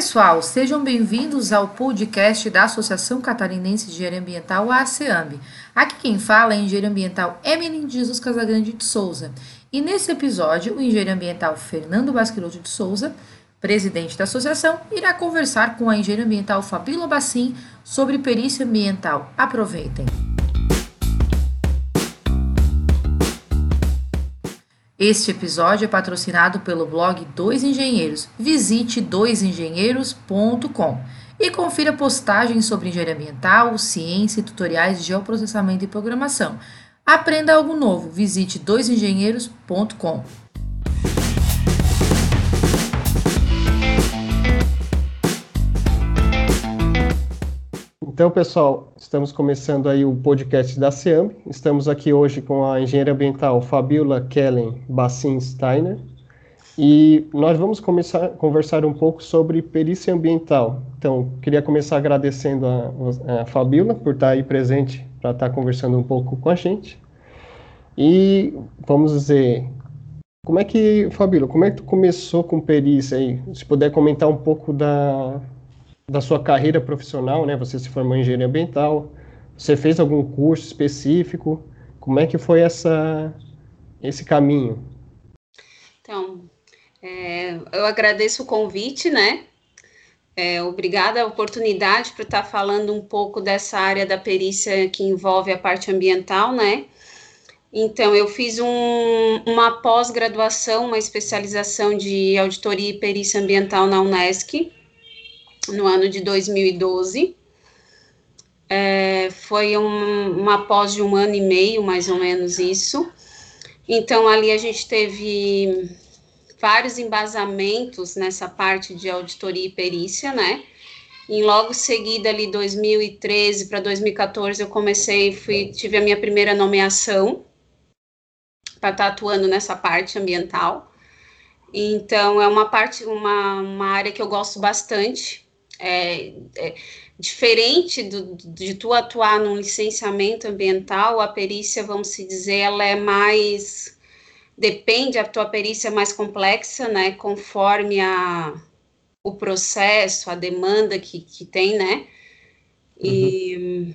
pessoal, sejam bem-vindos ao podcast da Associação Catarinense de Engenharia Ambiental, a ACEAMB. Aqui quem fala é o engenheiro ambiental Emily Jesus Casagrande de Souza. E nesse episódio, o engenheiro ambiental Fernando Basquiroto de Souza, presidente da associação, irá conversar com a engenheira ambiental Fabíola Bassim sobre perícia ambiental. Aproveitem! Este episódio é patrocinado pelo blog Dois Engenheiros. Visite doisengenheiros.com e confira postagens sobre engenharia ambiental, ciência e tutoriais de geoprocessamento e programação. Aprenda algo novo. Visite doisengenheiros.com. Então, pessoal, estamos começando aí o podcast da SEAM. Estamos aqui hoje com a engenheira ambiental Fabiola Kellen Bassin Steiner. E nós vamos começar conversar um pouco sobre perícia ambiental. Então, queria começar agradecendo a, a Fabiola por estar aí presente para estar conversando um pouco com a gente. E vamos dizer, como é que, Fabíola, como é que tu começou com perícia aí? Se puder comentar um pouco da, da sua carreira profissional, né? Você se formou em engenharia ambiental, você fez algum curso específico? Como é que foi essa, esse caminho? Então, é, eu agradeço o convite, né? É, obrigada a oportunidade para estar falando um pouco dessa área da perícia que envolve a parte ambiental, né? Então, eu fiz um, uma pós-graduação, uma especialização de auditoria e perícia ambiental na Unesc, no ano de 2012. É, foi um, uma pós de um ano e meio, mais ou menos isso. Então, ali a gente teve vários embasamentos nessa parte de auditoria e perícia, né? E logo seguida, ali 2013 para 2014, eu comecei, fui, tive a minha primeira nomeação para estar tá atuando nessa parte ambiental. Então, é uma parte, uma, uma área que eu gosto bastante, é, é, diferente do, de tu atuar num licenciamento ambiental, a perícia, vamos se dizer, ela é mais depende a tua perícia é mais complexa, né, conforme a, o processo, a demanda que, que tem, né, e...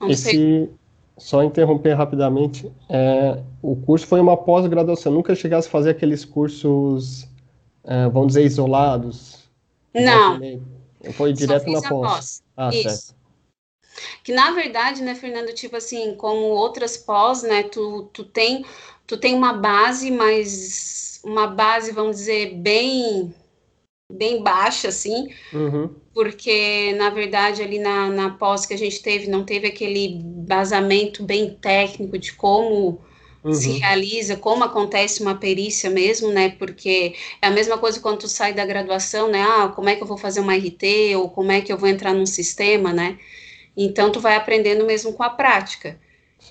Uhum. Esse, só interromper rapidamente, é, o curso foi uma pós-graduação, nunca chegasse a fazer aqueles cursos, é, vamos dizer, isolados, não. Foi direto na pós. pós. Ah, Isso. Certo. Que na verdade, né, Fernando, tipo assim, como outras pós, né, tu, tu tem tu tem uma base, mas uma base, vamos dizer, bem bem baixa, assim, uhum. porque, na verdade, ali na, na pós que a gente teve, não teve aquele basamento bem técnico de como uhum. se realiza, como acontece uma perícia mesmo, né? Porque é a mesma coisa quando tu sai da graduação, né? Ah, como é que eu vou fazer uma RT ou como é que eu vou entrar num sistema, né? Então tu vai aprendendo mesmo com a prática.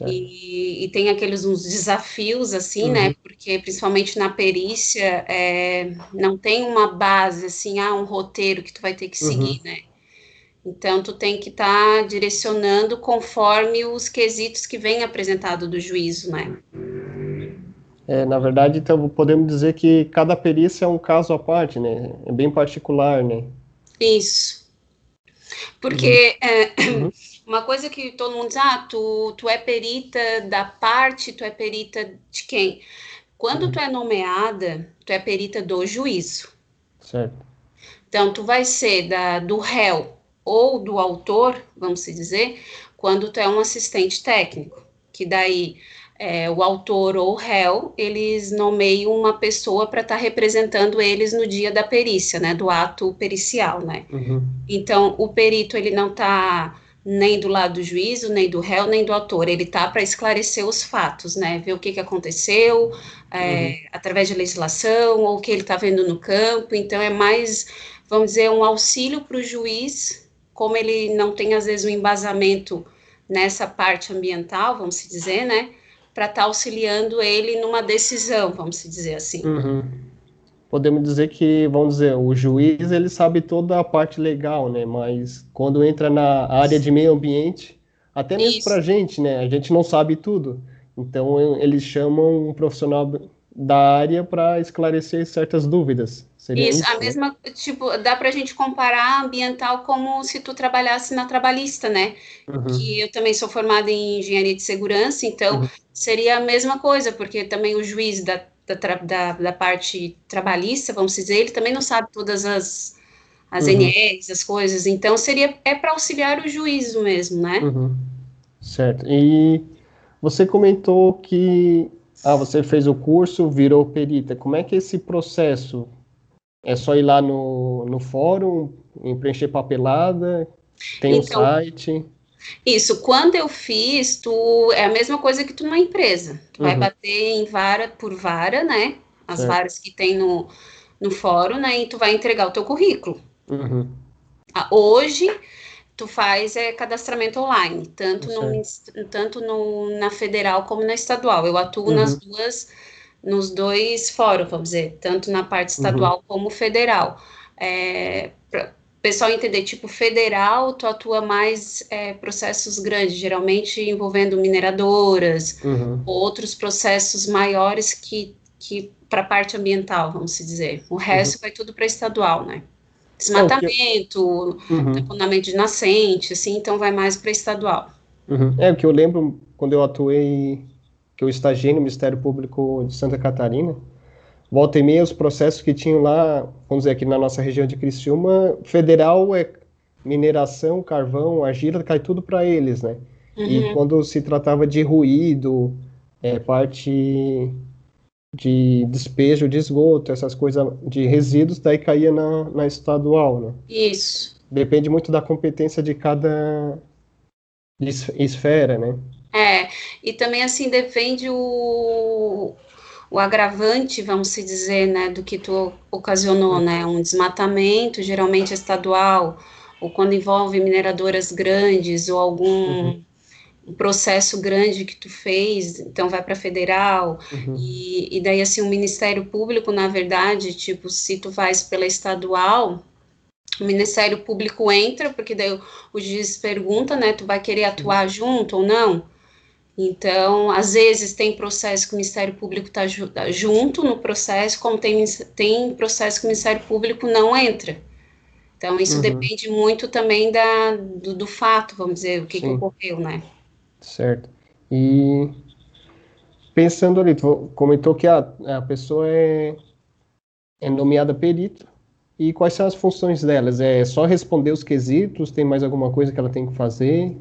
E, e, tem aqueles uns desafios assim, né? uhum. né? Porque principalmente na perícia é, não tem uma base assim, ah, um roteiro que tu vai ter que uhum. seguir, né? Então, tu tem que estar tá direcionando conforme os quesitos que vem apresentado do juízo, né? É, na verdade, então, podemos dizer que cada perícia é um caso à parte, né? É bem particular, né? Isso. Porque uhum. É, uhum. uma coisa que todo mundo diz, ah, tu, tu é perita da parte, tu é perita de quem? Quando uhum. tu é nomeada, tu é perita do juízo. Certo. Então, tu vai ser da, do réu, ou do autor, vamos dizer, quando tu é um assistente técnico, que daí é, o autor ou o réu, eles nomeiam uma pessoa para estar tá representando eles no dia da perícia, né, do ato pericial, né. Uhum. Então, o perito, ele não está nem do lado do juízo, nem do réu, nem do autor, ele está para esclarecer os fatos, né, ver o que, que aconteceu, é, uhum. através de legislação, ou o que ele está vendo no campo, então é mais, vamos dizer, um auxílio para o juiz como ele não tem, às vezes, um embasamento nessa parte ambiental, vamos se dizer, né, para estar tá auxiliando ele numa decisão, vamos se dizer assim. Uhum. Podemos dizer que, vamos dizer, o juiz, ele sabe toda a parte legal, né, mas quando entra na área de meio ambiente, até mesmo para a gente, né, a gente não sabe tudo, então eles chamam um profissional da área para esclarecer certas dúvidas. Seria isso, isso, a mesma, tipo, dá para a gente comparar ambiental como se tu trabalhasse na trabalhista, né? Uhum. Que eu também sou formada em engenharia de segurança, então uhum. seria a mesma coisa, porque também o juiz da, da, da, da, parte trabalhista, vamos dizer, ele também não sabe todas as, as uhum. NRs, as coisas, então seria, é para auxiliar o juízo mesmo, né? Uhum. Certo, e você comentou que ah, você fez o curso, virou perita. Como é que é esse processo? É só ir lá no, no fórum, preencher papelada? Tem então, um site? Isso, quando eu fiz, tu é a mesma coisa que tu numa empresa. Tu uhum. vai bater em vara por vara, né? As certo. varas que tem no, no fórum, né? E tu vai entregar o teu currículo. Uhum. Ah, hoje, tu faz é cadastramento online, tanto, no, tanto no, na federal como na estadual. Eu atuo uhum. nas duas, nos dois fóruns, vamos dizer, tanto na parte estadual uhum. como federal. É, para o pessoal entender, tipo, federal, tu atua mais é, processos grandes, geralmente envolvendo mineradoras, uhum. outros processos maiores que, que para a parte ambiental, vamos dizer. O resto uhum. vai tudo para estadual, né? Desmatamento, é, uhum. de nascente, assim, então vai mais para estadual. Uhum. É, o que eu lembro quando eu atuei, que eu estagiei no Ministério Público de Santa Catarina, volta e meia os processos que tinham lá, vamos dizer, aqui na nossa região de Criciúma, federal é mineração, carvão, argila, cai tudo para eles, né? Uhum. E quando se tratava de ruído, é, parte de despejo de esgoto, essas coisas de resíduos, daí caía na, na estadual, né? Isso. Depende muito da competência de cada esfera, né? É, e também assim depende o, o agravante, vamos se dizer, né, do que tu ocasionou, né, um desmatamento, geralmente estadual, ou quando envolve mineradoras grandes, ou algum uhum um processo grande que tu fez, então vai para federal, uhum. e, e daí assim o Ministério Público, na verdade, tipo, se tu vais pela estadual, o Ministério Público entra, porque daí o, o juiz pergunta, né, tu vai querer atuar uhum. junto ou não? Então, às vezes tem processo que o Ministério Público está ju tá junto no processo, como tem, tem processo que o Ministério Público não entra. Então, isso uhum. depende muito também da, do, do, fato, vamos dizer, o que, que ocorreu, né? Certo. E pensando ali, tu comentou que a, a pessoa é, é nomeada perito. E quais são as funções delas? É só responder os quesitos? Tem mais alguma coisa que ela tem que fazer?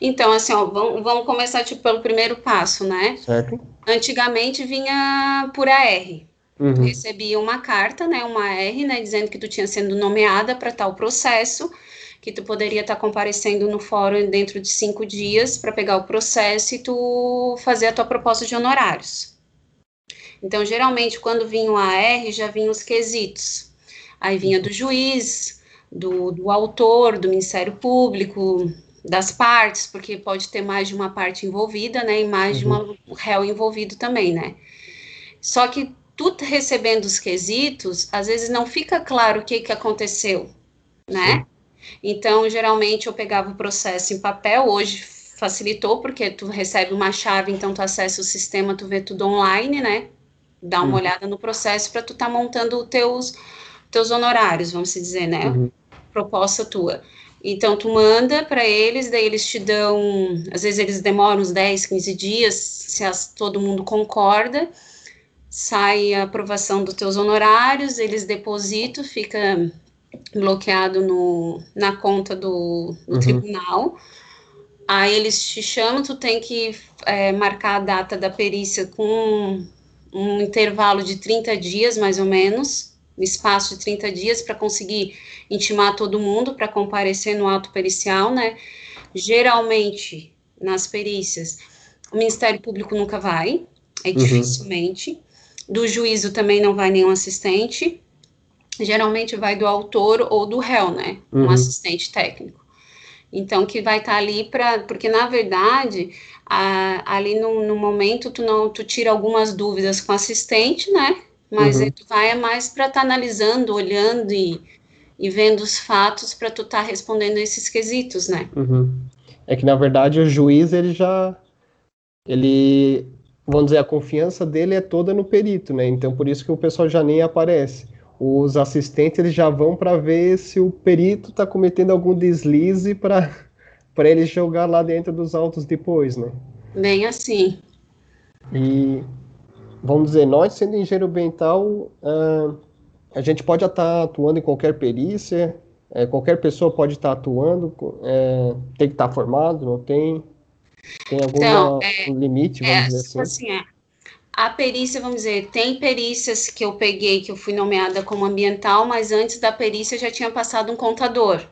Então, assim, ó, vamos, vamos começar tipo, pelo primeiro passo, né? Certo. Antigamente vinha por AR. Uhum. Recebia uma carta, né, uma AR, né, dizendo que tu tinha sido nomeada para tal processo que tu poderia estar tá comparecendo no fórum dentro de cinco dias para pegar o processo e tu fazer a tua proposta de honorários. Então, geralmente, quando vinha o AR, já vinham os quesitos. Aí vinha do juiz, do, do autor, do Ministério Público, das partes, porque pode ter mais de uma parte envolvida, né, e mais uhum. de uhum. réu envolvido também, né. Só que tu recebendo os quesitos, às vezes não fica claro o que que aconteceu, né? Então, geralmente eu pegava o processo em papel, hoje facilitou, porque tu recebe uma chave, então tu acessa o sistema, tu vê tudo online, né? Dá uma uhum. olhada no processo para tu estar tá montando os teus, teus honorários, vamos dizer, né? Uhum. Proposta tua. Então, tu manda para eles, daí eles te dão, às vezes eles demoram uns 10, 15 dias, se as, todo mundo concorda, sai a aprovação dos teus honorários, eles depositam, fica bloqueado no, na conta do, do uhum. tribunal. Aí eles te chamam, tu tem que é, marcar a data da perícia com um, um, intervalo de 30 dias, mais ou menos, um espaço de 30 dias para conseguir intimar todo mundo para comparecer no ato pericial, né? Geralmente, nas perícias, o Ministério Público nunca vai, é uhum. dificilmente. Do juízo também não vai nenhum assistente geralmente vai do autor ou do réu, né? Um uhum. assistente técnico. Então, que vai estar tá ali para. Porque, na verdade, a, ali no, no, momento, tu não tu tira algumas dúvidas com o assistente, né? Mas uhum. tu vai é mais para estar tá analisando, olhando e, e vendo os fatos para tu estar tá respondendo esses quesitos, né? Uhum. É que, na verdade, o juiz, ele já. Ele vamos dizer, a confiança dele é toda no perito, né? Então por isso que o pessoal já nem aparece. Os assistentes eles já vão para ver se o perito está cometendo algum deslize para para ele jogar lá dentro dos autos depois, né? Bem assim. E vamos dizer, nós sendo engenheiro ambiental, uh, a gente pode estar atuando em qualquer perícia, é, qualquer pessoa pode estar atuando, é, tem que estar formado, não tem? Tem algum então, é, limite, vamos é, dizer assim? assim é. A perícia, vamos dizer, tem perícias que eu peguei, que eu fui nomeada como ambiental, mas antes da perícia já tinha passado um contador.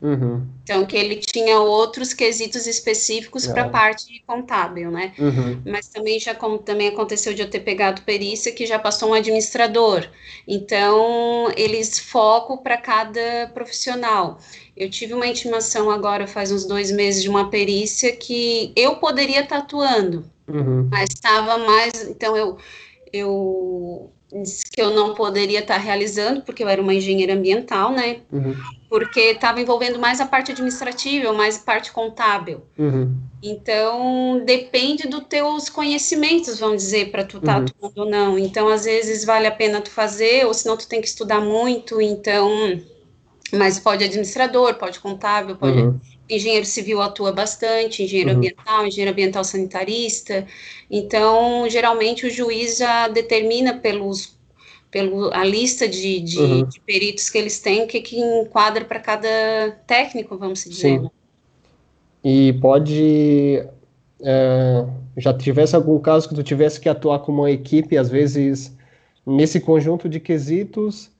Uhum. Então, que ele tinha outros quesitos específicos para a parte contábil, né? Uhum. Mas também já como também aconteceu de eu ter pegado perícia que já passou um administrador. Então, eles focam para cada profissional. Eu tive uma intimação agora, faz uns dois meses, de uma perícia que eu poderia estar atuando, uhum. mas estava mais. Então, eu, eu disse que eu não poderia estar realizando, porque eu era uma engenheira ambiental, né? Uhum. Porque estava envolvendo mais a parte administrativa, mais a parte contábil. Uhum. Então, depende dos teus conhecimentos, vamos dizer, para tu estar tá uhum. atuando ou não. Então, às vezes, vale a pena tu fazer, ou senão tu tem que estudar muito, então... Mas pode administrador, pode contábil, pode... Engenheiro civil atua bastante, engenheiro uhum. ambiental, engenheiro ambiental sanitarista. Então, geralmente o juiz já determina pelos pelo a lista de, de, uhum. de peritos que eles têm, que que enquadra para cada técnico, vamos dizer. Sim. Né? E pode é, já tivesse algum caso que tu tivesse que atuar com uma equipe, às vezes nesse conjunto de quesitos,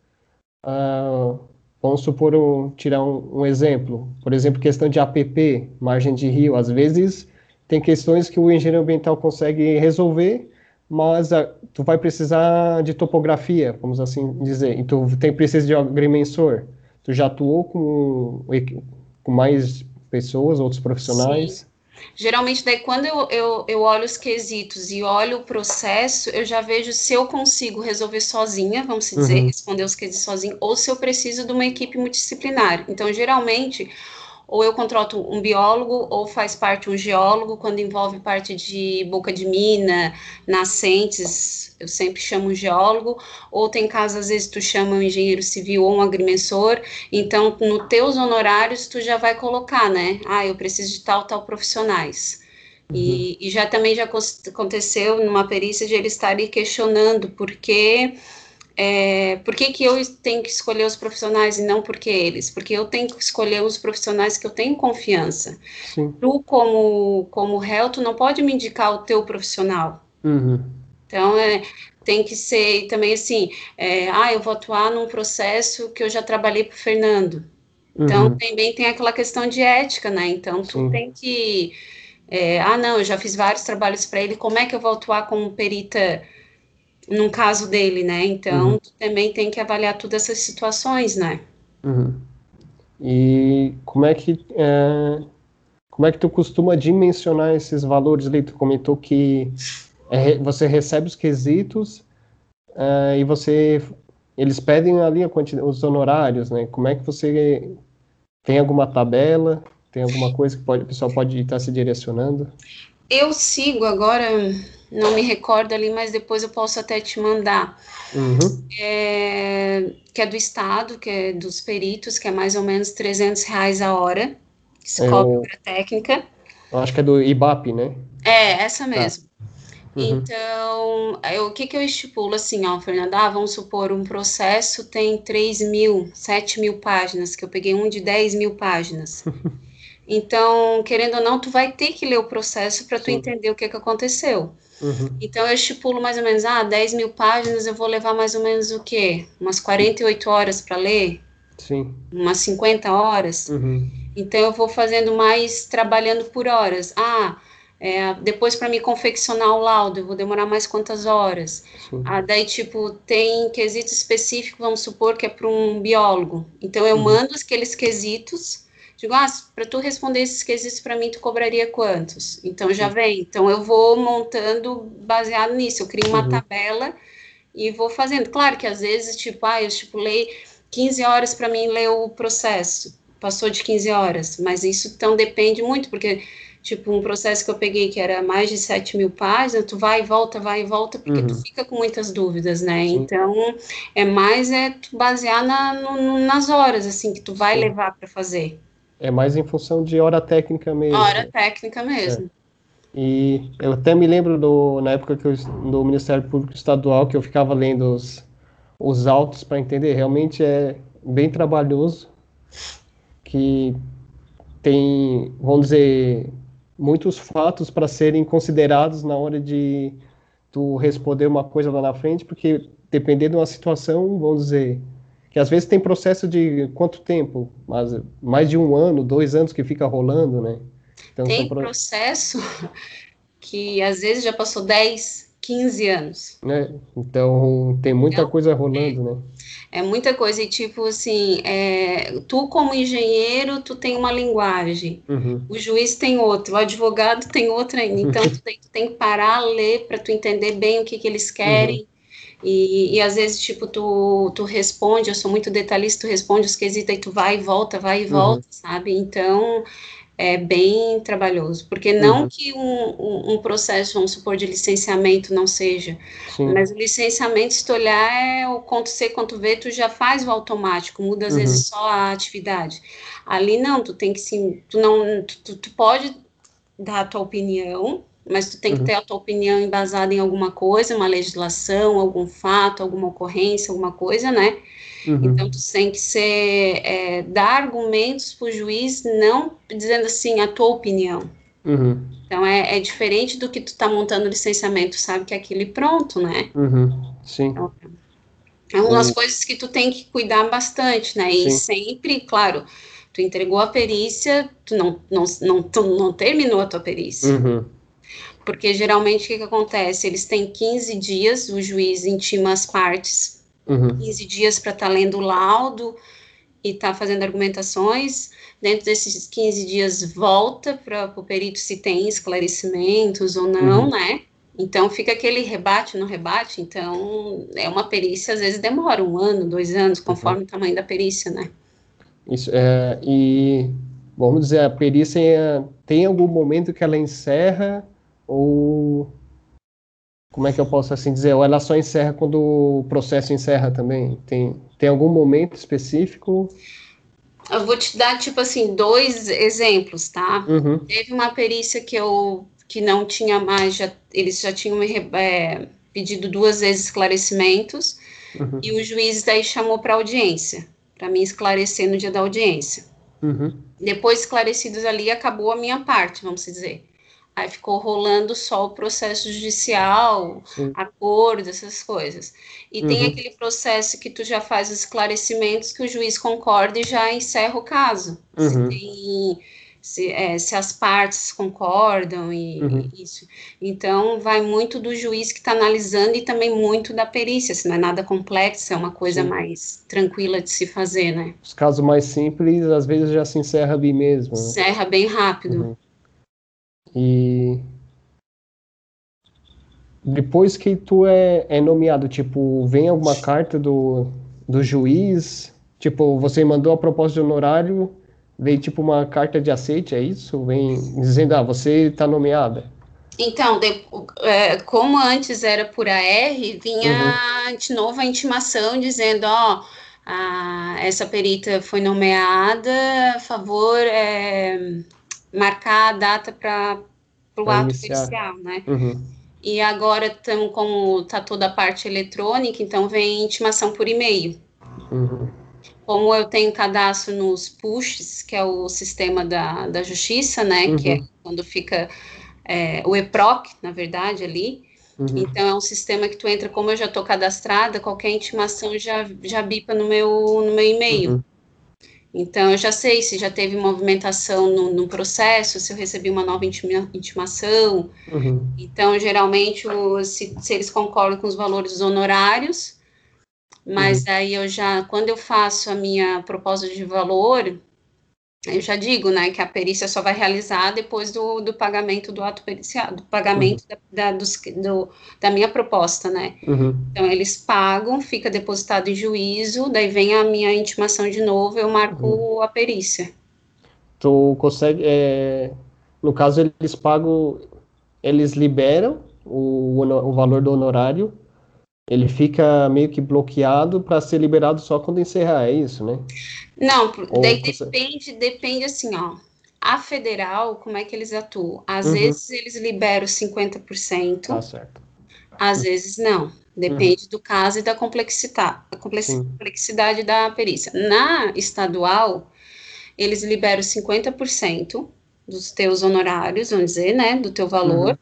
uh, Vamos supor, um, tirar um, um, exemplo, por exemplo, questão de APP, margem de rio, às vezes tem questões que o engenheiro ambiental consegue resolver, mas a, tu vai precisar de topografia, vamos assim dizer, e tu tem precisa de agrimensor. Tu já atuou com, com mais pessoas, outros profissionais? Sim. Geralmente, daí, quando eu, eu, eu olho os quesitos e olho o processo, eu já vejo se eu consigo resolver sozinha, vamos dizer, uhum. responder os quesitos sozinha, ou se eu preciso de uma equipe multidisciplinar. Então, geralmente, ou eu contrato um biólogo, ou faz parte um geólogo, quando envolve parte de boca de mina, nascentes, eu sempre chamo um geólogo, ou tem casos, às vezes, tu chama um engenheiro civil ou um agrimensor, então, no teus honorários, tu já vai colocar, né, ah, eu preciso de tal, tal profissionais. Uhum. E, e já também já aconteceu numa perícia de ele estar ali questionando, porque é, por que, que eu tenho que escolher os profissionais e não porque eles? Porque eu tenho que escolher os profissionais que eu tenho confiança. Sim. Tu, como, como réu, tu não pode me indicar o teu profissional. Uhum. Então, é, tem que ser também assim, é, ah, eu vou atuar num processo que eu já trabalhei para o Fernando. Então, uhum. também tem aquela questão de ética, né? Então, tu Sim. tem que... É, ah, não, eu já fiz vários trabalhos para ele, como é que eu vou atuar como perita num caso dele, né? Então, uhum. também tem que avaliar todas essas situações, né? Uhum. E como é que é, como é que tu costuma dimensionar esses valores ali? Tu comentou que é, você recebe os quesitos é, e você eles pedem ali a quantidade, os honorários, né? Como é que você tem alguma tabela? Tem alguma coisa que pode, o pessoal pode estar se direcionando? Eu sigo agora não me recordo ali, mas depois eu posso até te mandar. Uhum. É, que é do Estado, que é dos peritos, que é mais ou menos 300 reais a hora, que se é cobra para técnica. Eu acho que é do IBAP, né? É, essa tá. mesmo. Tá. Uhum. Então, eu, o que, que eu estipulo assim, ó, Fernanda? Ah, vamos supor, um processo tem 3 mil, 7 mil páginas, que eu peguei um de 10 mil páginas. Então, querendo ou não, tu vai ter que ler o processo para tu entender o que, que aconteceu. Uhum. Então, eu estipulo mais ou menos, ah, 10 mil páginas, eu vou levar mais ou menos o quê? Umas 48 horas para ler? Sim. Umas 50 horas? Uhum. Então, eu vou fazendo mais, trabalhando por horas. Ah, é, depois para me confeccionar o laudo, eu vou demorar mais quantas horas? Ah, daí, tipo, tem quesito específico, vamos supor que é para um biólogo. Então, eu uhum. mando aqueles quesitos Digo, ah, para tu responder esses quesitos para mim, tu cobraria quantos? Então já vem. Então eu vou montando baseado nisso. Eu crio uma uhum. tabela e vou fazendo. Claro que às vezes, tipo, ah, eu estipulei 15 horas para mim ler o processo. Passou de 15 horas, mas isso então depende muito, porque tipo um processo que eu peguei que era mais de 7 mil páginas, tu vai e volta, vai e volta, porque uhum. tu fica com muitas dúvidas, né? Sim. Então, é mais é tu basear na, no, nas horas, assim, que tu vai Sim. levar para fazer. É mais em função de hora técnica mesmo. Hora técnica mesmo. É. E eu até me lembro do, na época que eu, do Ministério Público Estadual que eu ficava lendo os, os autos para entender. Realmente é bem trabalhoso, que tem, vamos dizer, muitos fatos para serem considerados na hora de tu responder uma coisa lá na frente, porque dependendo de uma situação, vamos dizer, que às vezes tem processo de quanto tempo? Mas mais de um ano, dois anos que fica rolando, né? Então, tem pro... processo que às vezes já passou 10, 15 anos. É, então tem muita então, coisa rolando, é, né? É muita coisa, e tipo assim, é, tu como engenheiro, tu tem uma linguagem, uhum. o juiz tem outra, o advogado tem outra ainda, então tu tem, tu tem que parar, ler para tu entender bem o que, que eles querem, uhum. E, e às vezes, tipo, tu, tu responde, eu sou muito detalhista, tu responde os quesitos, aí tu vai e volta, vai e uhum. volta, sabe? Então, é bem trabalhoso, porque não uhum. que um, um, um, processo, vamos supor, de licenciamento não seja, Sim. mas o licenciamento, se tu olhar, é o quanto C, quanto V, tu já faz o automático, muda às uhum. vezes só a atividade. Ali não, tu tem que sim, tu não, tu, tu pode dar a tua opinião, mas tu tem uhum. que ter a tua opinião embasada em alguma coisa, uma legislação, algum fato, alguma ocorrência, alguma coisa, né? Uhum. Então, tu tem que ser, é, dar argumentos para o juiz, não dizendo assim, a tua opinião. Uhum. Então, é, é, diferente do que tu tá montando o licenciamento, sabe que é aquilo e pronto, né? Uhum. Sim. Então, é uma das coisas que tu tem que cuidar bastante, né? E Sim. sempre, claro, tu entregou a perícia, tu não, não, não, tu não terminou a tua perícia. Uhum. Porque geralmente o que, que acontece? Eles têm 15 dias, o juiz intima as partes, uhum. 15 dias para estar tá lendo o laudo e estar tá fazendo argumentações. Dentro desses 15 dias, volta para o perito se tem esclarecimentos ou não, uhum. né? Então fica aquele rebate no rebate. Então é uma perícia, às vezes demora um ano, dois anos, conforme uhum. o tamanho da perícia, né? Isso, é, e vamos dizer, a perícia é, tem algum momento que ela encerra ou como é que eu posso assim dizer? Ou ela só encerra quando o processo encerra também? Tem, tem algum momento específico? Eu vou te dar, tipo assim, dois exemplos, tá? Uhum. Teve uma perícia que eu que não tinha mais, já, eles já tinham me, é, pedido duas vezes esclarecimentos, uhum. e o juiz daí chamou para audiência, para me esclarecer no dia da audiência. Uhum. Depois esclarecidos ali, acabou a minha parte, vamos dizer. Aí ficou rolando só o processo judicial, Sim. acordo, essas coisas. E uhum. tem aquele processo que tu já faz os esclarecimentos que o juiz concorda e já encerra o caso. Uhum. Se, tem, se, é, se, as partes concordam e, uhum. isso. Então, vai muito do juiz que está analisando e também muito da perícia. Se não é nada complexo, é uma coisa Sim. mais tranquila de se fazer, né? Os casos mais simples, às vezes já se encerra bem mesmo. Né? Encerra bem rápido. E depois que tu é, é nomeado, tipo, vem alguma carta do, do juiz, tipo, você mandou a proposta de honorário, veio tipo uma carta de aceite, é isso? Vem dizendo, ah, você está nomeada. Então, de, é, como antes era por AR, vinha uhum. de novo a intimação dizendo, ó, a, essa perita foi nomeada, a favor, é, marcar a data para o ato inicial, né? Uhum. E agora estamos como está toda a parte eletrônica, então vem intimação por e-mail. Uhum. Como eu tenho cadastro nos pushes, que é o sistema da, da justiça, né? Uhum. Que é quando fica é, o EPROC, na verdade, ali. Uhum. Então é um sistema que tu entra, como eu já estou cadastrada, qualquer intimação já, já bipa no meu, no meu e-mail. Então, eu já sei se já teve movimentação no, no processo, se eu recebi uma nova intima, intimação. Uhum. Então, geralmente, o, se, se, eles concordam com os valores honorários, mas uhum. aí eu já, quando eu faço a minha proposta de valor, eu já digo, né, que a perícia só vai realizar depois do, do pagamento do ato pericial, do pagamento uhum. da, da, dos, do, da minha proposta, né. Uhum. Então, eles pagam, fica depositado em juízo, daí vem a minha intimação de novo, eu marco uhum. a perícia. Tu consegue, é, no caso, eles pagam, eles liberam o, o valor do honorário, ele fica meio que bloqueado para ser liberado só quando encerrar, é isso, né? Não, Ou daí você... depende, depende assim, ó. A federal, como é que eles atuam? Às uhum. vezes eles liberam 50%. Tá certo. Às vezes não. Depende uhum. do caso e da complexidade, da complexidade da perícia. Na estadual, eles liberam 50% dos teus honorários, vamos dizer, né, do teu valor.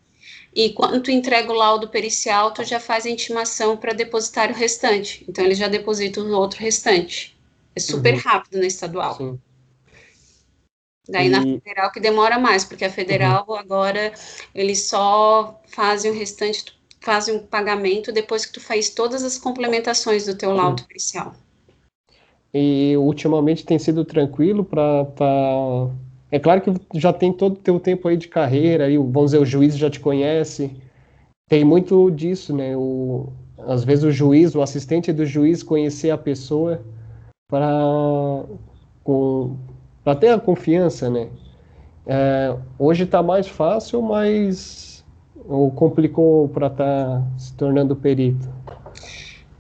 E quando tu entrega o laudo pericial, tu já faz a intimação para depositar o restante. Então, eles já depositam o outro restante. É super uhum. rápido na estadual. Sim. Daí e... na federal que demora mais, porque a federal uhum. agora eles só fazem o restante, fazem um pagamento depois que tu faz todas as complementações do teu laudo uhum. pericial. E ultimamente tem sido tranquilo para tá é claro que já tem todo o teu tempo aí de carreira, aí, vamos dizer, o juiz já te conhece. Tem muito disso, né? O, às vezes o juiz, o assistente do juiz conhecer a pessoa para ter a confiança, né? É, hoje está mais fácil, mas ou complicou para estar tá se tornando perito?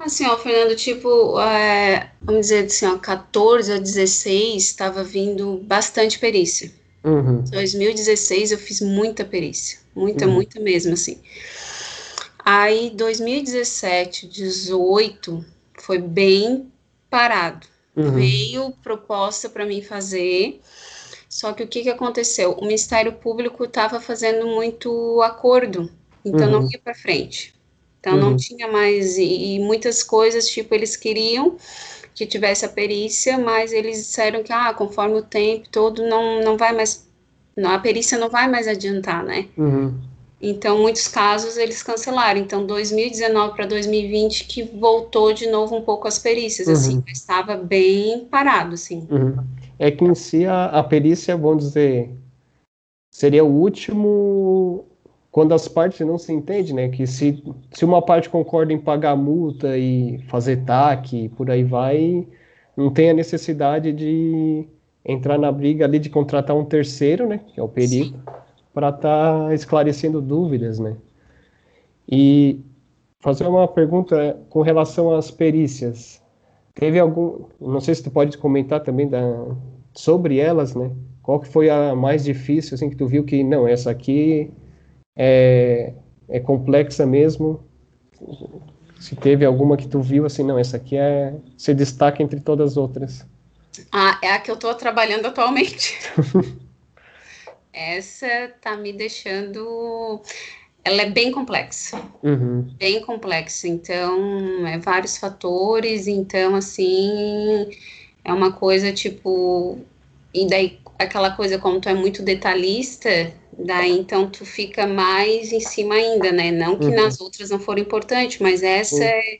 Assim, ó, Fernando, tipo, é, vamos dizer assim, ó, 14 a 16 estava vindo bastante perícia. Uhum. 2016 eu fiz muita perícia, muita, uhum. muita mesmo, assim. Aí 2017, 18 foi bem parado. Uhum. Veio proposta para mim fazer, só que o que, que aconteceu? O Ministério Público estava fazendo muito acordo, então não uhum. ia para frente. Então uhum. não tinha mais e, e, muitas coisas tipo eles queriam que tivesse a perícia, mas eles disseram que ah, conforme o tempo todo não não vai mais não, a perícia não vai mais adiantar, né? Uhum. Então, muitos casos eles cancelaram. Então, 2019 para 2020 que voltou de novo um pouco as perícias, assim, uhum. assim, estava bem parado, assim. Uhum. É que em si a, a perícia, vamos dizer, seria o último quando as partes não se entendem, né? Que se, se uma parte concorda em pagar multa e fazer TAC, por aí vai, não tem a necessidade de entrar na briga ali de contratar um terceiro, né? Que é o perito, para estar tá esclarecendo dúvidas, né? E fazer uma pergunta com relação às perícias. Teve algum, não sei se tu pode comentar também da, sobre elas, né? Qual que foi a mais difícil, assim, que tu viu que, não, essa aqui é, é complexa mesmo. Se teve alguma que tu viu assim, não, essa aqui é se destaca entre todas as outras. Ah, é a que eu estou trabalhando atualmente. essa tá me deixando ela é bem complexa, uhum. bem complexa, então, é vários fatores, então, assim, é uma coisa, tipo, e daí, aquela coisa, como tu é muito detalhista, Daí então tu fica mais em cima ainda, né? Não que uhum. nas outras não foram importantes, mas essa uhum. é,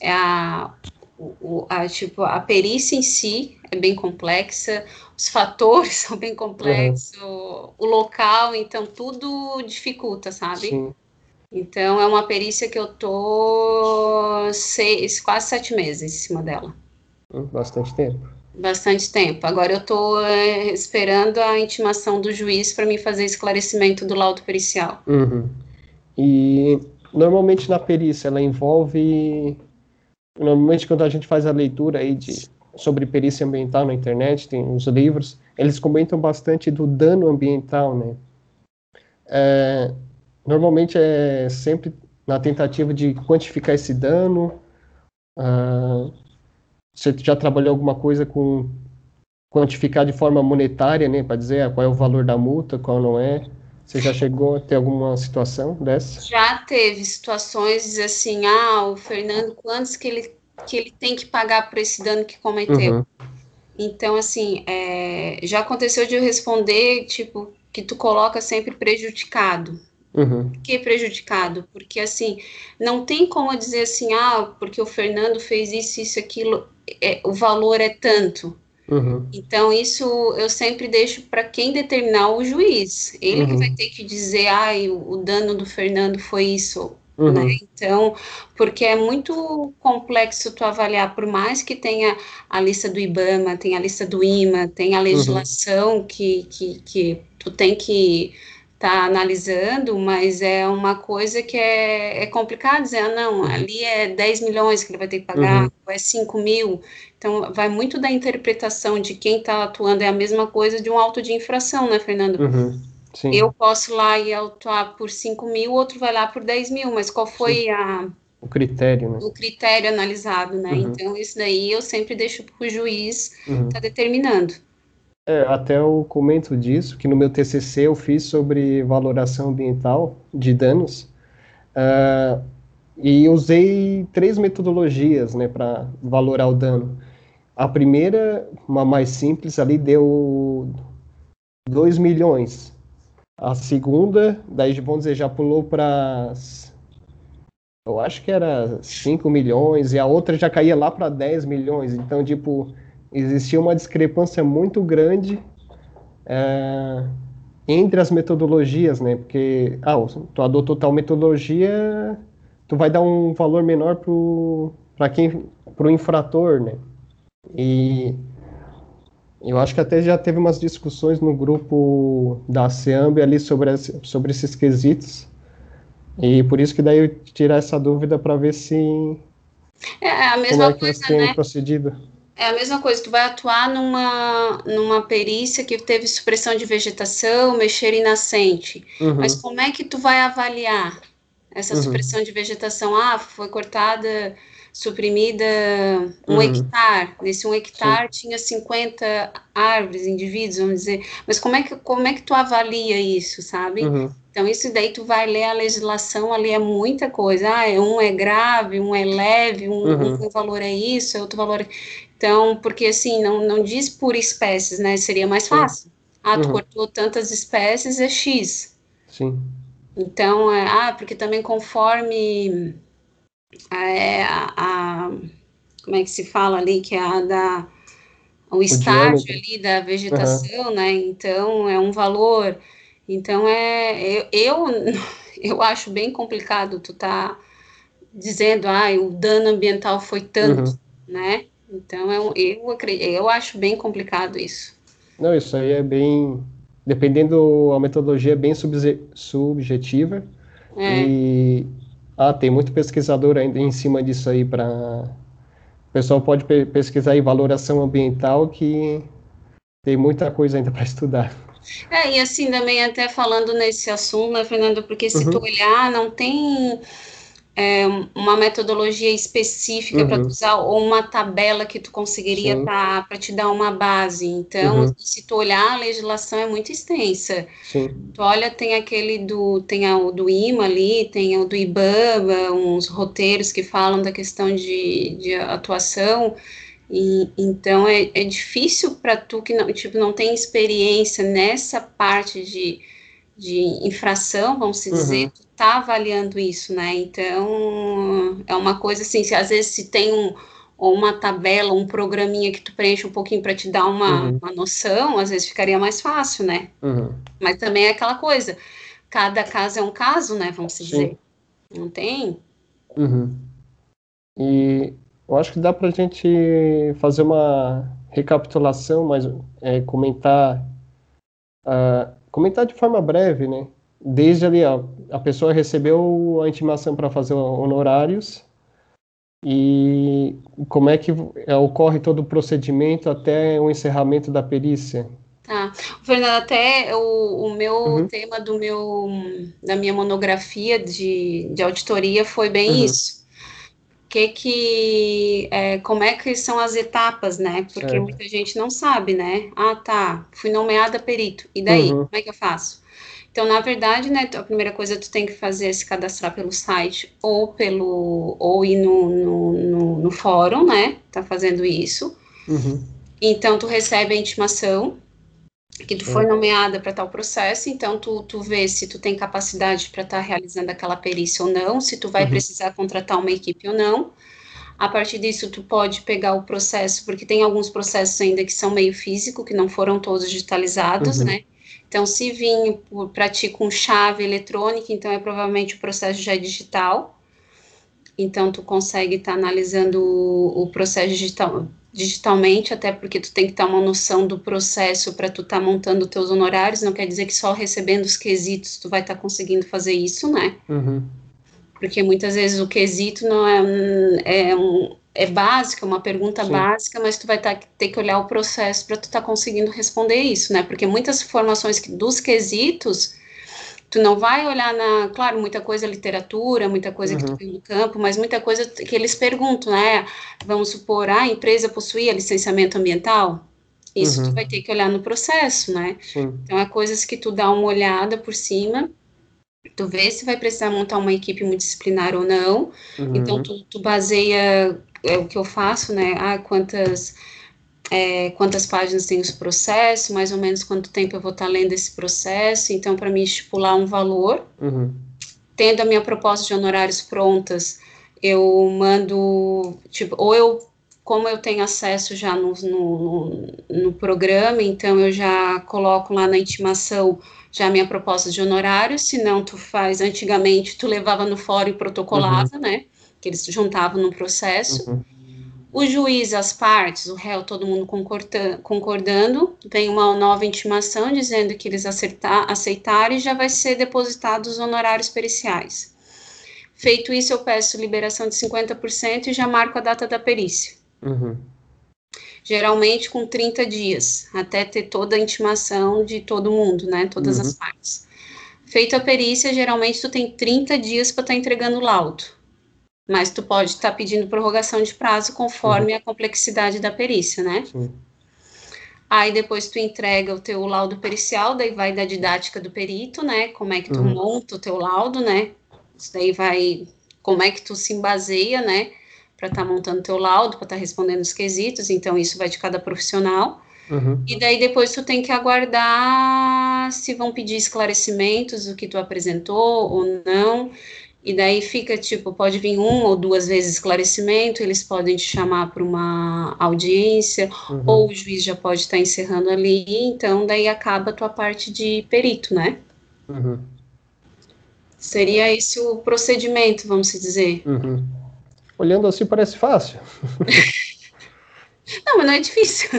é a, o, a, tipo, a perícia em si é bem complexa, os fatores são bem complexos, uhum. o local, então tudo dificulta, sabe? Sim. Então é uma perícia que eu tô seis, quase sete meses em cima dela. Hum, bastante tempo bastante tempo. Agora eu estou é, esperando a intimação do juiz para me fazer esclarecimento do laudo pericial. Uhum. E normalmente na perícia ela envolve normalmente quando a gente faz a leitura aí de sobre perícia ambiental na internet, tem os livros, eles comentam bastante do dano ambiental, né? É, normalmente é sempre na tentativa de quantificar esse dano, uh, você já trabalhou alguma coisa com quantificar de forma monetária, né, para dizer qual é o valor da multa, qual não é? Você já chegou a ter alguma situação dessa? Já teve situações assim, ah, o Fernando, quantos que ele, que ele tem que pagar por esse dano que cometeu? Uhum. Então, assim, é, já aconteceu de eu responder, tipo, que tu coloca sempre prejudicado. Uhum. Por que prejudicado? Porque, assim, não tem como dizer assim, ah, porque o Fernando fez isso, isso, aquilo é, o valor é tanto. Uhum. Então, isso eu sempre deixo para quem determinar o juiz. Ele uhum. que vai ter que dizer, ai, o, o dano do Fernando foi isso. Uhum. Né? Então, porque é muito complexo tu avaliar, por mais que tenha a lista do IBAMA, tem a lista do IMA, tem a uhum. legislação que, que, que tu tem que tá analisando, mas é uma coisa que é, é complicado dizer, ah, não, ali é 10 milhões que ele vai ter que pagar, uhum. ou é 5 mil. Então, vai muito da interpretação de quem está atuando, é a mesma coisa de um auto de infração, né, Fernando? Uhum. Eu posso lá e autuar por 5 mil, outro vai lá por 10 mil, mas qual foi a, o critério, né? O critério analisado, né? Uhum. Então, isso daí eu sempre deixo para o juiz estar uhum. tá determinando. É, até eu comento disso, que no meu TCC eu fiz sobre valoração ambiental de danos, uh, e usei três metodologias, né, para valorar o dano. A primeira, uma mais simples, ali deu 2 milhões. A segunda, daí vamos dizer, já pulou para eu acho que era 5 milhões, e a outra já caía lá para 10 milhões. Então, tipo, existia uma discrepância muito grande é, entre as metodologias, né? Porque, ah, tu adotou tal metodologia, tu vai dar um valor menor para quem, para o infrator, né? E eu acho que até já teve umas discussões no grupo da SEAMB ali sobre, sobre esses quesitos. E por isso que daí eu tirar essa dúvida para ver se é a mesma como é que coisa, né? procedido. É a mesma coisa, tu vai atuar numa, numa perícia que teve supressão de vegetação, mexer em nascente. Uhum. Mas como é que tu vai avaliar essa uhum. supressão de vegetação? Ah, foi cortada, suprimida um uhum. hectare. Nesse um hectare Sim. tinha 50 árvores, indivíduos, vamos dizer. Mas como é que, como é que tu avalia isso, sabe? Uhum. Então, isso daí tu vai ler a legislação, ali é muita coisa. Ah, um é grave, um é leve, um, uhum. um valor é isso, outro valor é... Então, porque assim, não, não diz por espécies, né? Seria mais fácil. Ah, tu uhum. cortou tantas espécies, é X. Sim. Então, é, ah, porque também conforme é, a, a, como é que se fala ali, que é a da o, o estágio diâmetro. ali da vegetação, uhum. né? Então, é um valor. Então, é, eu, eu, eu acho bem complicado tu tá dizendo, ah, o dano ambiental foi tanto, uhum. né? Então, eu, eu, acredito, eu acho bem complicado isso. Não, isso aí é bem. Dependendo, a metodologia é bem subjetiva. É. E. Ah, tem muito pesquisador ainda em cima disso aí para. O pessoal pode pesquisar aí valoração ambiental que tem muita coisa ainda para estudar. É, e assim também até falando nesse assunto, né, Fernando, porque se uhum. tu olhar, não tem é, uma metodologia específica uhum. para usar ou uma tabela que tu conseguiria para te dar uma base. Então, uhum. se tu olhar, a legislação é muito extensa. Sim. Tu olha, tem aquele do tem o do IMA ali, tem o do IBAMA, uns roteiros que falam da questão de, de atuação. E, então é, é difícil para tu que não tipo não tem experiência nessa parte de de infração, vamos dizer, uhum. tu tá avaliando isso, né? Então, é uma coisa assim, se às vezes se tem um, uma tabela, um programinha que tu preenche um pouquinho para te dar uma, uhum. uma noção, às vezes ficaria mais fácil, né? Uhum. Mas também é aquela coisa, cada caso é um caso, né? Vamos dizer. Não tem? Uhum. E eu acho que dá para a gente fazer uma recapitulação, mas é, comentar uh, comentar de forma breve, né? Desde ali, ó, a pessoa recebeu a intimação para fazer honorários e como é que é, ocorre todo o procedimento até o encerramento da perícia. Ah, Fernando, até o, o meu uhum. tema do meu da minha monografia de, de auditoria foi bem uhum. isso que que é, como é que são as etapas, né? Porque certo. muita gente não sabe, né? Ah, tá, fui nomeada perito. E daí, uhum. como é que eu faço? Então, na verdade, né, a primeira coisa que tu tem que fazer é se cadastrar pelo site ou pelo ou ir no, no, no, no fórum, né? Tá fazendo isso. Uhum. Então, tu recebe a intimação que tu foi nomeada para tal processo, então tu, tu vê se tu tem capacidade para estar tá realizando aquela perícia ou não, se tu vai uhum. precisar contratar uma equipe ou não. A partir disso, tu pode pegar o processo, porque tem alguns processos ainda que são meio físico, que não foram todos digitalizados, uhum. né? Então, se vir para ti com chave eletrônica, então é provavelmente o processo já é digital. Então, tu consegue estar tá analisando o, o, processo digital, digitalmente, até porque tu tem que ter uma noção do processo para tu estar tá montando teus honorários, não quer dizer que só recebendo os quesitos tu vai estar tá conseguindo fazer isso, né? Uhum. Porque muitas vezes o quesito não é, é um, é básica, uma pergunta Sim. básica, mas tu vai tá, ter que olhar o processo para tu estar tá conseguindo responder isso, né? Porque muitas informações que, dos quesitos, tu não vai olhar na, claro, muita coisa é literatura, muita coisa uhum. que tu tem no campo, mas muita coisa que eles perguntam, né? Vamos supor, ah, a empresa possuía licenciamento ambiental? Isso uhum. tu vai ter que olhar no processo, né? Sim. Então, é coisas que tu dá uma olhada por cima tu vê se vai precisar montar uma equipe multidisciplinar ou não. Uhum. Então, tu, tu, baseia é o que eu faço, né? Ah, quantas, é, quantas páginas tem esse processo, mais ou menos quanto tempo eu vou estar lendo esse processo. Então, para mim estipular um valor, uhum. tendo a minha proposta de honorários prontas, eu mando, tipo, ou eu como eu tenho acesso já no, no, no, programa, então eu já coloco lá na intimação já a minha proposta de honorários, se não tu faz, antigamente tu levava no fórum e protocolava, uhum. né, que eles juntavam no processo, uhum. o juiz, as partes, o réu, todo mundo concordando, vem uma nova intimação dizendo que eles acertar, aceitaram e já vai ser depositados os honorários periciais. Feito isso, eu peço liberação de 50% e já marco a data da perícia. Uhum geralmente com 30 dias, até ter toda a intimação de todo mundo, né, todas uhum. as partes. Feita a perícia, geralmente tu tem 30 dias para estar tá entregando o laudo, mas tu pode estar tá pedindo prorrogação de prazo conforme uhum. a complexidade da perícia, né? Sim. Aí depois tu entrega o teu laudo pericial, daí vai da didática do perito, né? Como é que tu uhum. monta o teu laudo, né? Isso daí vai, como é que tu se baseia, né? Para estar tá montando teu laudo, para estar tá respondendo os quesitos, então isso vai de cada profissional. Uhum. E daí depois tu tem que aguardar se vão pedir esclarecimentos do que tu apresentou ou não. E daí fica tipo, pode vir uma ou duas vezes esclarecimento, eles podem te chamar para uma audiência, uhum. ou o juiz já pode estar tá encerrando ali, então daí acaba a tua parte de perito, né? Uhum. Seria esse o procedimento, vamos dizer. Uhum. Olhando assim parece fácil. Não, mas não é difícil.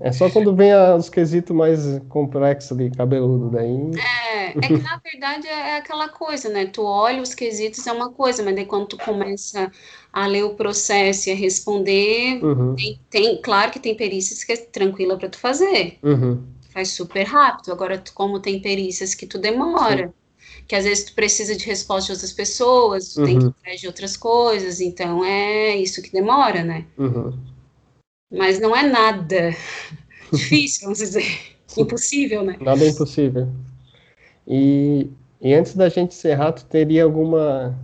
É só quando vem os quesitos mais complexos ali, cabeludo, daí... É, é que na verdade é aquela coisa, né? Tu olha os quesitos é uma coisa, mas daí quando tu começa a ler o processo e a responder, uhum. tem, tem, claro que tem perícias que é tranquila para tu fazer. Uhum. Faz super rápido. Agora, como tem perícias que tu demora. Sim que às vezes tu precisa de resposta de outras pessoas, tu uhum. tem que ir atrás de outras coisas, então é isso que demora, né? Uhum. Mas não é nada difícil, vamos dizer, impossível, né? Nada é impossível. E, e antes da gente encerrar, tu teria alguma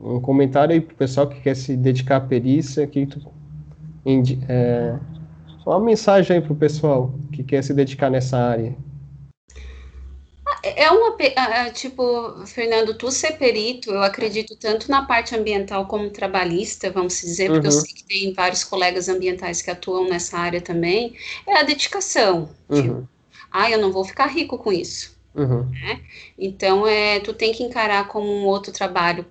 um comentário aí pro pessoal que quer se dedicar à perícia, que tu é, uma mensagem aí pro pessoal que quer se dedicar nessa área. É uma, tipo, Fernando, tu ser perito, eu acredito tanto na parte ambiental como trabalhista, vamos dizer, porque uhum. eu sei que tem vários colegas ambientais que atuam nessa área também, é a dedicação. Uhum. Tipo, ah, eu não vou ficar rico com isso. Uhum. Né? Então, é, tu tem que encarar como um outro trabalho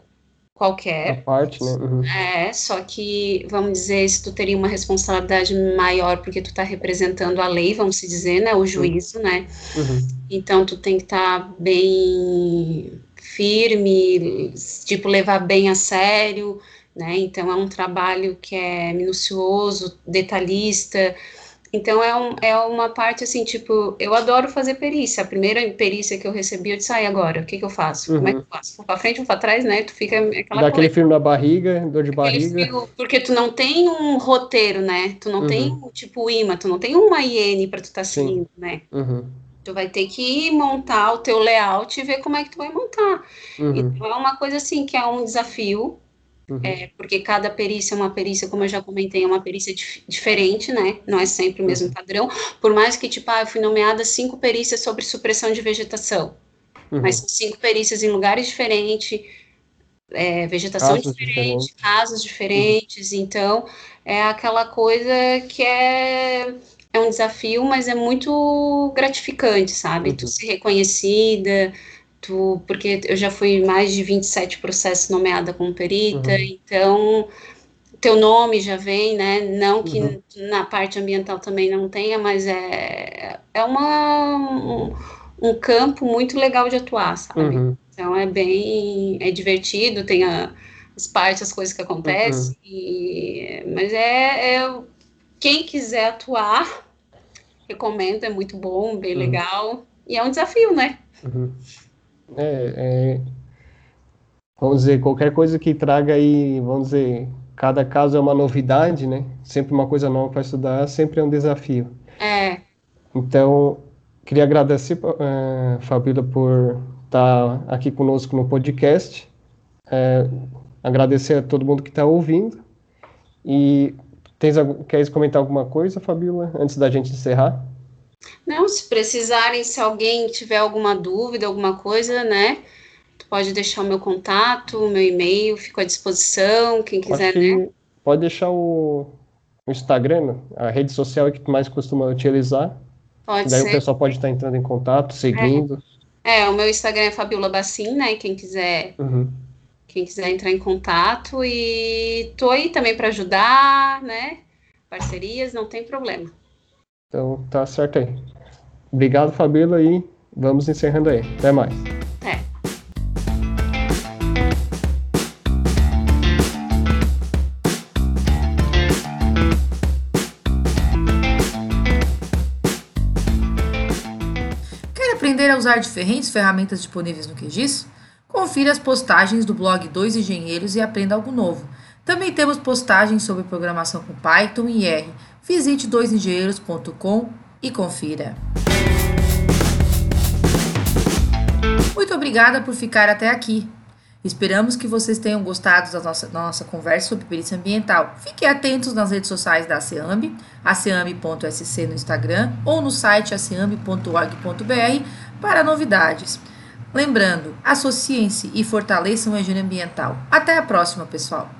qualquer. A parte, né? Uhum. É, só que, vamos dizer, se tu teria uma responsabilidade maior porque tu tá representando a lei, vamos dizer, né, o juízo, uhum. né? Uhum. Então, tu tem que estar tá bem firme, tipo, levar bem a sério, né? Então, é um trabalho que é minucioso, detalhista, então é, um, é uma parte assim, tipo, eu adoro fazer perícia. A primeira perícia que eu recebi, eu disse, ai, agora, o que, que eu faço? Uhum. Como é que eu faço? Vou pra frente, vou pra trás, né? Tu fica aquela Dá aquele frio na barriga, dor de barriga. Frio, porque tu não tem um roteiro, né? Tu não uhum. tem, tipo, imã, tu não tem uma IN pra tu tá seguindo, né? Uhum. Tu vai ter que montar o teu layout e ver como é que tu vai montar. Uhum. Então é uma coisa assim que é um desafio, Uhum. É, porque cada perícia é uma perícia, como eu já comentei, é uma perícia dif diferente, né? Não é sempre o mesmo uhum. padrão. Por mais que, tipo, ah, eu fui nomeada cinco perícias sobre supressão de vegetação. Uhum. Mas são cinco perícias em lugares diferentes, é, vegetação casos diferente, diferentes. casos diferentes. Uhum. Então, é aquela coisa que é, é um desafio, mas é muito gratificante, sabe? Tu uhum. ser reconhecida, tu, porque eu já fui mais de 27 processos nomeada como perita, uhum. então teu nome já vem, né? Não que uhum. na parte ambiental também não tenha, mas é, é uma, um, um campo muito legal de atuar, sabe? Uhum. Então é bem é divertido, tem a, as partes, as coisas que acontecem, uhum. e, mas é, é, quem quiser atuar, recomendo, é muito bom, bem uhum. legal, e é um desafio, né? Uhum. É, é, vamos dizer, qualquer coisa que traga aí, vamos dizer, cada caso é uma novidade, né? Sempre uma coisa nova para estudar, sempre é um desafio. É. Então, queria agradecer, uh, Fabíola, por estar tá aqui conosco no podcast. É, agradecer a todo mundo que está ouvindo. E tens, queres comentar alguma coisa, Fabíola, antes da gente encerrar? Não, se precisarem, se alguém tiver alguma dúvida, alguma coisa, né? pode deixar o meu contato, o meu e-mail, fico à disposição, quem quiser, né? Pode deixar o, o Instagram, a rede social que tu mais costuma utilizar. Pode daí ser. o pessoal pode estar entrando em contato, seguindo. É, é o meu Instagram é Fabiola Bacin, né? Quem quiser, uhum. quem quiser entrar em contato e tô aí também para ajudar, né? Parcerias, não tem problema. Então tá certo aí. Obrigado, Fabiola, e vamos encerrando aí. Até mais. aprender a usar diferentes ferramentas disponíveis no QGIS? Confira as postagens do blog Dois Engenheiros e aprenda algo novo. Também temos postagens sobre programação com Python e R. Visite doisengenheiros.com e confira. Muito obrigada por ficar até aqui. Esperamos que vocês tenham gostado da nossa, da nossa conversa sobre perícia ambiental. Fiquem atentos nas redes sociais da ASEAMB, aceamb.sc no Instagram ou no site aceamb.org.br para novidades. Lembrando, associem-se e fortaleçam a higiene ambiental. Até a próxima, pessoal!